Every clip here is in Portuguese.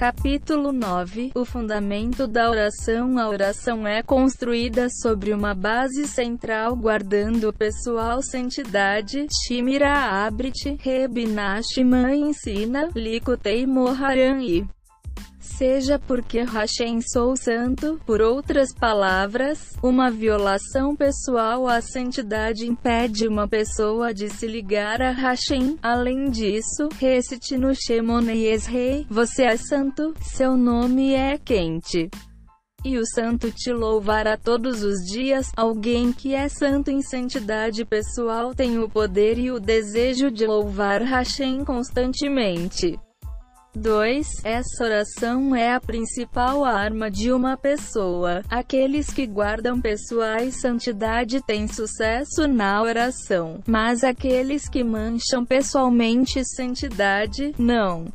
Capítulo 9 O fundamento da oração A oração é construída sobre uma base central guardando o pessoal santidade. Shimira Abrit, Reb Nachman ensina, Likutei Moharan e seja porque Hashem sou santo, por outras palavras, uma violação pessoal à santidade impede uma pessoa de se ligar a Hashem. Além disso, recite no Shemone Esrei, você é santo, seu nome é quente. E o santo te louvará todos os dias. Alguém que é santo em santidade pessoal tem o poder e o desejo de louvar Hashem constantemente. 2. Essa oração é a principal arma de uma pessoa. Aqueles que guardam pessoais santidade têm sucesso na oração, mas aqueles que mancham pessoalmente santidade, não.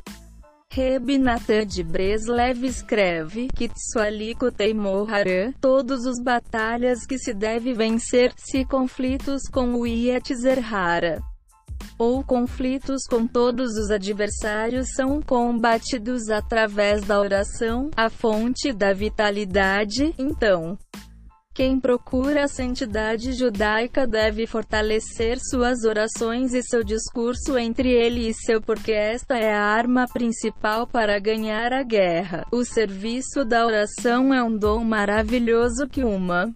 Reb Natan de Breslev escreve que Tsualiko Teimohara, todos os batalhas que se deve vencer, se conflitos com o Yetzerhara ou conflitos com todos os adversários são combatidos através da oração, a fonte da vitalidade. Então, quem procura a santidade judaica deve fortalecer suas orações e seu discurso entre ele e seu porque esta é a arma principal para ganhar a guerra. O serviço da oração é um dom maravilhoso que uma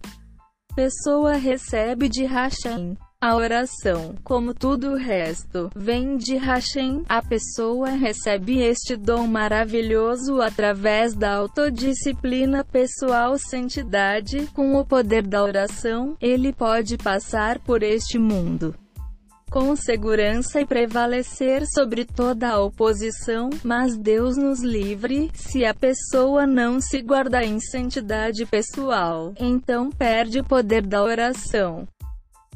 pessoa recebe de Hashem. A oração, como tudo o resto, vem de Hashem. A pessoa recebe este dom maravilhoso através da autodisciplina pessoal santidade. Com o poder da oração, ele pode passar por este mundo com segurança e prevalecer sobre toda a oposição, mas Deus nos livre, se a pessoa não se guarda em santidade pessoal, então perde o poder da oração.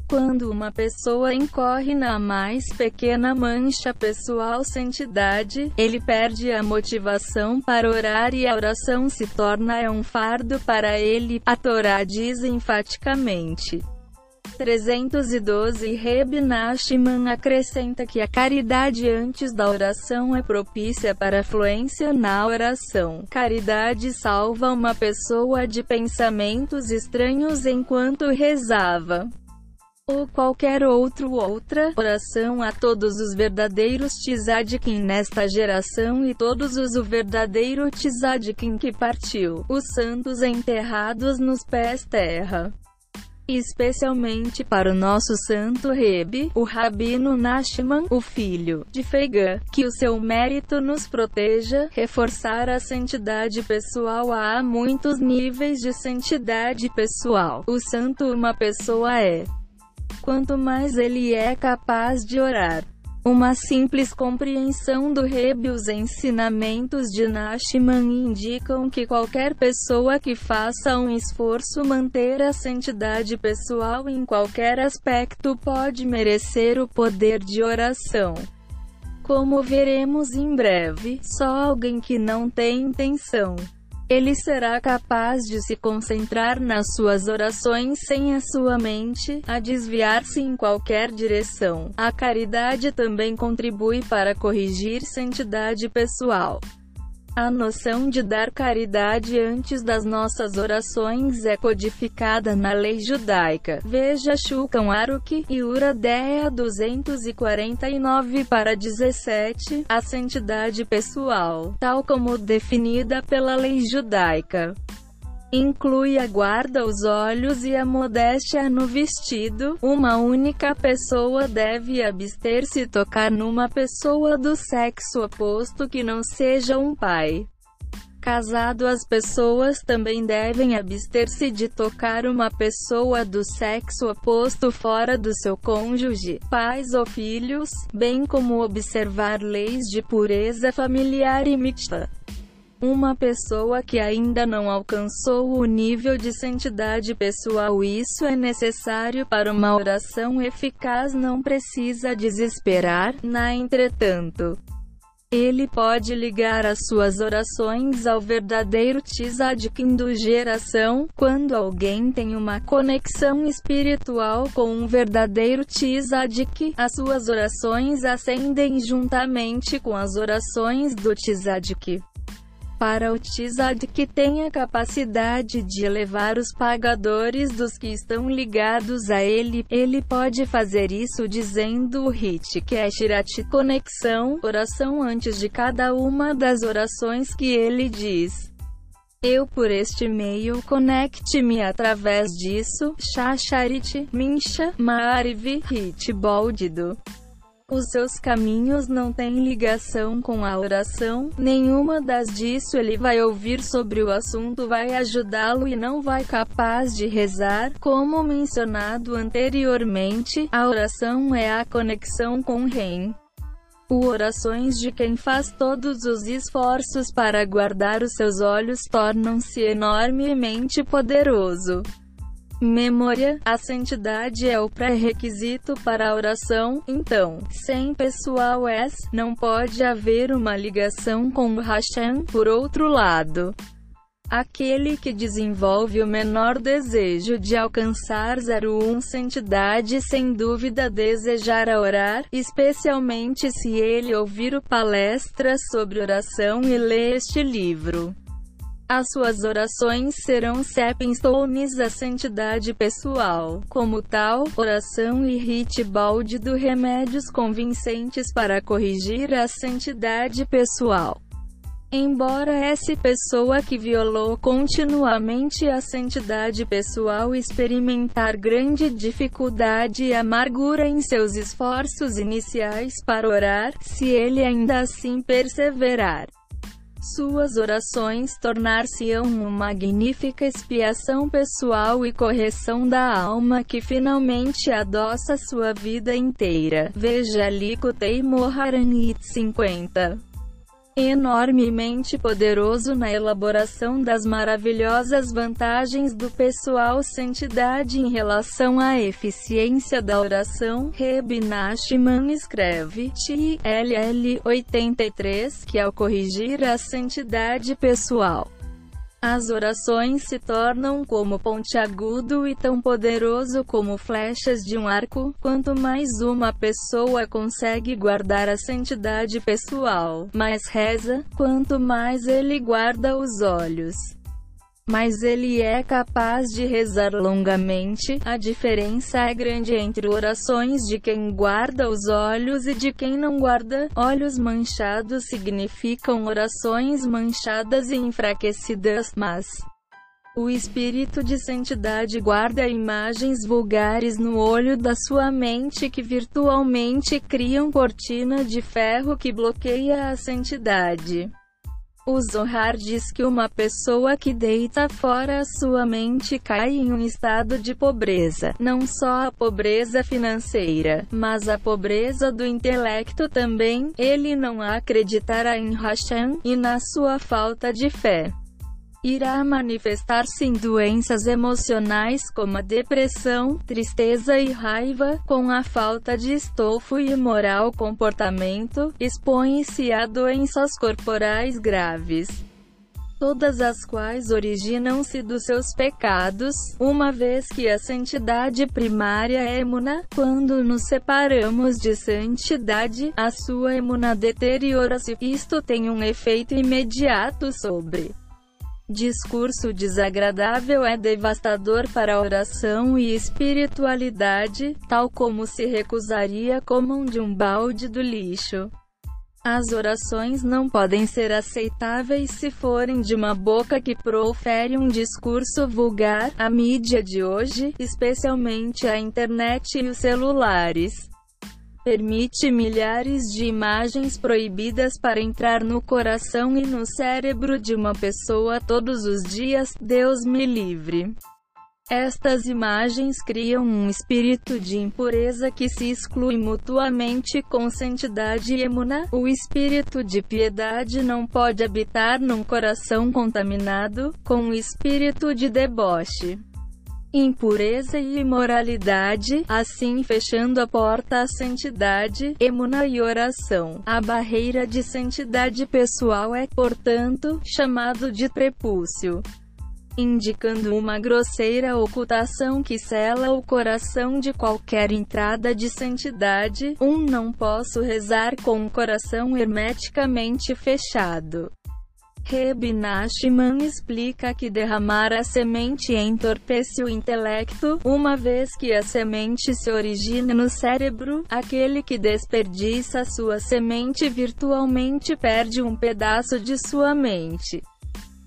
Quando uma pessoa incorre na mais pequena mancha pessoal santidade, ele perde a motivação para orar e a oração se torna um fardo para ele. A Torá diz enfaticamente. 312 Reb acrescenta que a caridade antes da oração é propícia para a fluência na oração. Caridade salva uma pessoa de pensamentos estranhos enquanto rezava ou qualquer outro outra oração a todos os verdadeiros tzadkin nesta geração e todos os o verdadeiro tzadkin que partiu, os santos enterrados nos pés terra. Especialmente para o nosso santo Rebe, o Rabino Nachman, o filho de Feigã, que o seu mérito nos proteja, reforçar a santidade pessoal. Há muitos níveis de santidade pessoal. O santo uma pessoa é quanto mais ele é capaz de orar. Uma simples compreensão do Rebbe os ensinamentos de Nashman indicam que qualquer pessoa que faça um esforço manter a santidade pessoal em qualquer aspecto pode merecer o poder de oração. Como veremos em breve, só alguém que não tem intenção ele será capaz de se concentrar nas suas orações sem a sua mente a desviar-se em qualquer direção. A caridade também contribui para corrigir santidade pessoal. A noção de dar caridade antes das nossas orações é codificada na lei judaica. Veja Shulchan Aruch e Uradeia 249 para 17, a santidade pessoal, tal como definida pela lei judaica inclui a guarda os olhos e a modéstia no vestido. Uma única pessoa deve abster-se tocar numa pessoa do sexo oposto que não seja um pai. Casado, as pessoas também devem abster-se de tocar uma pessoa do sexo oposto fora do seu cônjuge, pais ou filhos, bem como observar leis de pureza familiar e mixta. Uma pessoa que ainda não alcançou o nível de santidade pessoal isso é necessário para uma oração eficaz não precisa desesperar, na entretanto. Ele pode ligar as suas orações ao verdadeiro tzadkin do geração, quando alguém tem uma conexão espiritual com um verdadeiro tzadik, as suas orações ascendem juntamente com as orações do tzadik. Para o Tzad que tem a capacidade de elevar os pagadores dos que estão ligados a ele, ele pode fazer isso dizendo o Hit Keshirat conexão, oração antes de cada uma das orações que ele diz. Eu por este meio conecte-me através disso, Shasharit, Minsha, Maariv, Hit Boldido. Os seus caminhos não têm ligação com a oração, nenhuma das disso ele vai ouvir sobre o assunto vai ajudá-lo e não vai capaz de rezar. Como mencionado anteriormente, a oração é a conexão com o Rei. O orações de quem faz todos os esforços para guardar os seus olhos tornam-se enormemente poderoso. Memória, a santidade é o pré-requisito para a oração, então, sem pessoal es, não pode haver uma ligação com o Hashem, por outro lado. Aquele que desenvolve o menor desejo de alcançar 01 santidade sem dúvida desejará orar, especialmente se ele ouvir o palestra sobre oração e ler este livro. As suas orações serão stepping stones à santidade pessoal. Como tal, oração e balde do remédios convincentes para corrigir a santidade pessoal. Embora essa pessoa que violou continuamente a santidade pessoal experimentar grande dificuldade e amargura em seus esforços iniciais para orar, se ele ainda assim perseverar, suas orações tornar-se-ão uma magnífica expiação pessoal e correção da alma que finalmente adoça sua vida inteira. Veja Likutei Moharanit 50 enormemente poderoso na elaboração das maravilhosas vantagens do pessoal santidade em relação à eficiência da oração. Reb escreve, TLL 83, que ao corrigir a santidade pessoal, as orações se tornam como pontiagudo e tão poderoso como flechas de um arco. Quanto mais uma pessoa consegue guardar a santidade pessoal, mais reza, quanto mais ele guarda os olhos mas ele é capaz de rezar longamente. A diferença é grande entre orações de quem guarda os olhos e de quem não guarda. Olhos manchados significam orações manchadas e enfraquecidas, mas o espírito de santidade guarda imagens vulgares no olho da sua mente que virtualmente criam cortina de ferro que bloqueia a santidade. O Zohar diz que uma pessoa que deita fora a sua mente cai em um estado de pobreza, não só a pobreza financeira, mas a pobreza do intelecto também. Ele não acreditará em Hashem e na sua falta de fé irá manifestar-se em doenças emocionais como a depressão, tristeza e raiva, com a falta de estofo e moral comportamento, expõe-se a doenças corporais graves todas as quais originam-se dos seus pecados, uma vez que a santidade primária é emuna, quando nos separamos de santidade, a sua emuna deteriora-se. Isto tem um efeito imediato sobre Discurso desagradável é devastador para a oração e espiritualidade, tal como se recusaria comum de um balde do lixo. As orações não podem ser aceitáveis se forem de uma boca que profere um discurso vulgar. A mídia de hoje, especialmente a internet e os celulares, permite milhares de imagens proibidas para entrar no coração e no cérebro de uma pessoa todos os dias, Deus me livre. Estas imagens criam um espírito de impureza que se exclui mutuamente com santidade e emuna. O espírito de piedade não pode habitar num coração contaminado com o espírito de deboche impureza e imoralidade, assim fechando a porta à santidade, emuna e oração. A barreira de santidade pessoal é, portanto, chamado de prepúcio indicando uma grosseira ocultação que cela o coração de qualquer entrada de santidade. Um não posso rezar com o coração hermeticamente fechado. Reb Nachman explica que derramar a semente entorpece o intelecto, uma vez que a semente se origina no cérebro, aquele que desperdiça sua semente virtualmente perde um pedaço de sua mente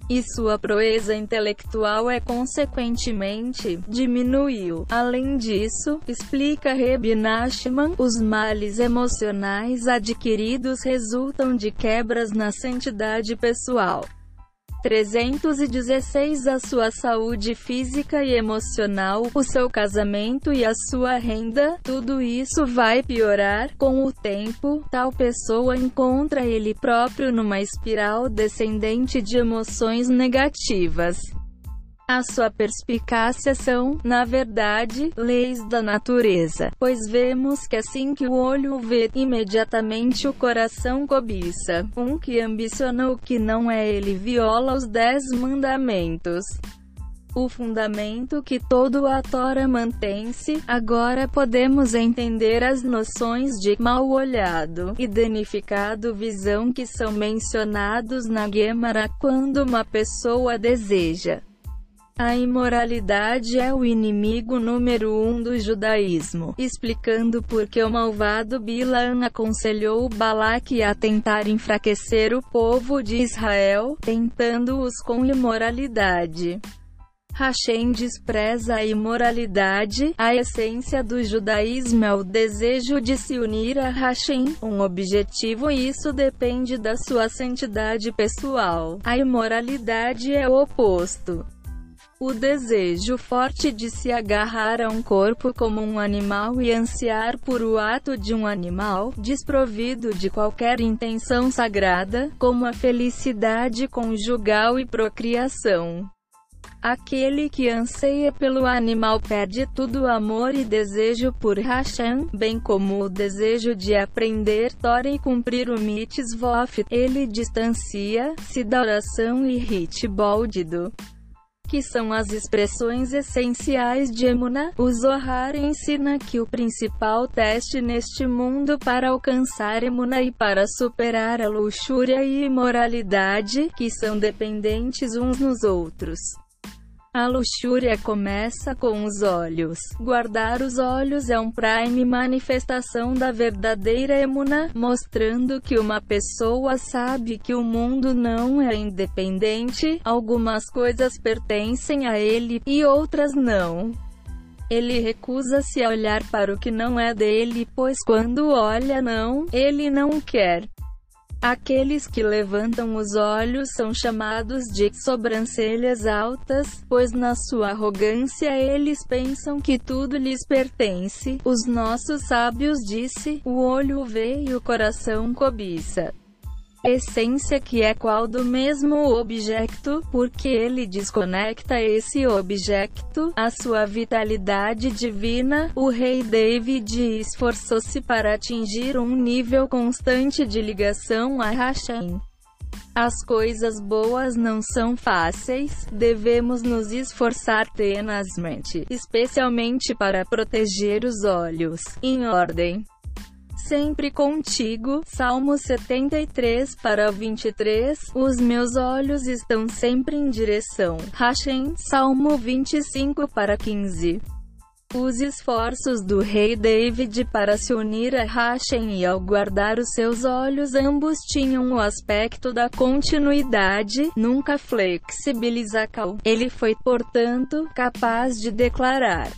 e sua proeza intelectual é consequentemente diminuiu. Além disso, explica Reb Nachman, os males emocionais adquiridos resultam de quebras na santidade pessoal. 316 A sua saúde física e emocional, o seu casamento e a sua renda, tudo isso vai piorar. Com o tempo, tal pessoa encontra ele próprio numa espiral descendente de emoções negativas. A sua perspicácia são, na verdade, leis da natureza, pois vemos que assim que o olho vê, imediatamente o coração cobiça. Um que ambiciona o que não é ele viola os dez mandamentos. O fundamento que todo a Tora mantém-se, agora podemos entender as noções de mal olhado e danificado visão que são mencionados na Gemara quando uma pessoa deseja a imoralidade é o inimigo número um do judaísmo, explicando por que o malvado Bilaam aconselhou Balaque a tentar enfraquecer o povo de Israel, tentando-os com imoralidade. Hashem despreza a imoralidade, a essência do judaísmo é o desejo de se unir a Hashem, um objetivo e isso depende da sua santidade pessoal. A imoralidade é o oposto. O desejo forte de se agarrar a um corpo como um animal e ansiar por o ato de um animal, desprovido de qualquer intenção sagrada, como a felicidade conjugal e procriação. Aquele que anseia pelo animal perde tudo amor e desejo por Hashem, bem como o desejo de aprender Torah e cumprir o mitzvot. Ele distancia-se da oração e ritboldido que são as expressões essenciais de Emuna, o Zohar ensina que o principal teste neste mundo para alcançar Emuna e para superar a luxúria e imoralidade, que são dependentes uns nos outros. A luxúria começa com os olhos. Guardar os olhos é um prime manifestação da verdadeira emuna, mostrando que uma pessoa sabe que o mundo não é independente, algumas coisas pertencem a ele, e outras não. Ele recusa-se a olhar para o que não é dele, pois quando olha não, ele não quer. Aqueles que levantam os olhos são chamados de sobrancelhas altas, pois na sua arrogância eles pensam que tudo lhes pertence. Os nossos sábios disse: o olho vê e o coração cobiça essência que é qual do mesmo objeto, porque ele desconecta esse objeto, a sua vitalidade divina. O rei David esforçou-se para atingir um nível constante de ligação a Hashem. As coisas boas não são fáceis, devemos nos esforçar tenazmente, especialmente para proteger os olhos. Em ordem sempre contigo. Salmo 73 para 23. Os meus olhos estão sempre em direção. Hashem. Salmo 25 para 15. Os esforços do rei David para se unir a Hashem e ao guardar os seus olhos ambos tinham o aspecto da continuidade, nunca flexibilizacal. Ele foi, portanto, capaz de declarar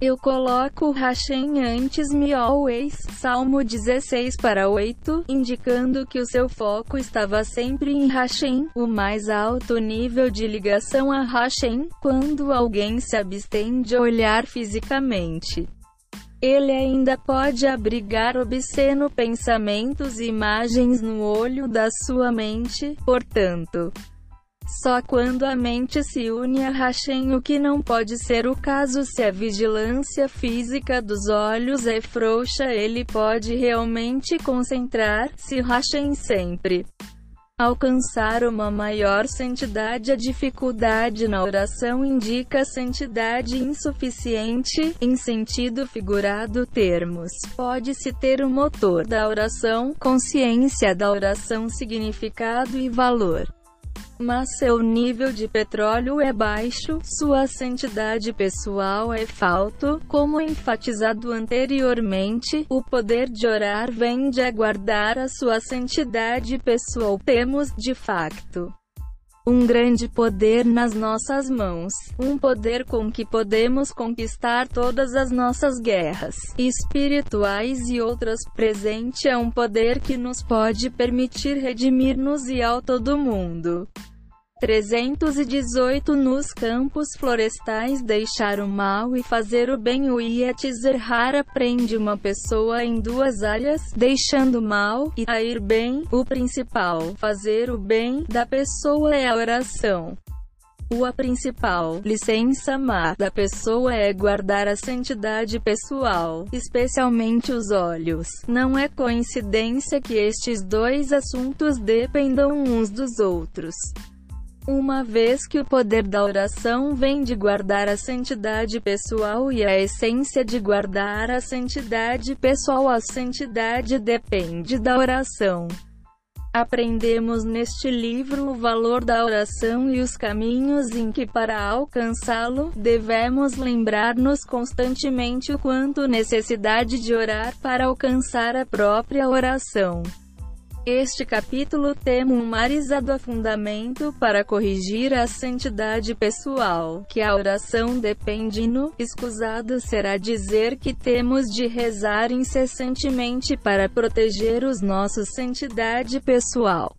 eu coloco Hashem antes me always, Salmo 16 para 8, indicando que o seu foco estava sempre em Hashem, o mais alto nível de ligação a Hashem, quando alguém se abstém de olhar fisicamente. Ele ainda pode abrigar obsceno pensamentos e imagens no olho da sua mente, portanto, só quando a mente se une a Hashem, o que não pode ser o caso se a vigilância física dos olhos é frouxa, ele pode realmente concentrar-se Hashem sempre. Alcançar uma maior santidade A dificuldade na oração indica santidade insuficiente, em sentido figurado termos. Pode-se ter o motor da oração, consciência da oração significado e valor. Mas seu nível de petróleo é baixo, sua santidade pessoal é falto, como enfatizado anteriormente, o poder de orar vem de aguardar a sua santidade pessoal. Temos, de facto, um grande poder nas nossas mãos, um poder com que podemos conquistar todas as nossas guerras espirituais e outras. Presente é um poder que nos pode permitir redimir-nos e ao todo mundo. 318 Nos campos florestais deixar o mal e fazer o bem o Yetzirah prende uma pessoa em duas áreas, deixando mal e a ir bem. O principal, fazer o bem, da pessoa é a oração. O a principal licença má da pessoa é guardar a santidade pessoal, especialmente os olhos. Não é coincidência que estes dois assuntos dependam uns dos outros. Uma vez que o poder da oração vem de guardar a santidade pessoal e a essência de guardar a santidade pessoal, a santidade depende da oração. Aprendemos neste livro o valor da oração e os caminhos em que, para alcançá-lo, devemos lembrar-nos constantemente o quanto necessidade de orar para alcançar a própria oração. Este capítulo tem um marizado fundamento para corrigir a santidade pessoal, que a oração depende no, escusado será dizer que temos de rezar incessantemente para proteger os nossos santidade pessoal.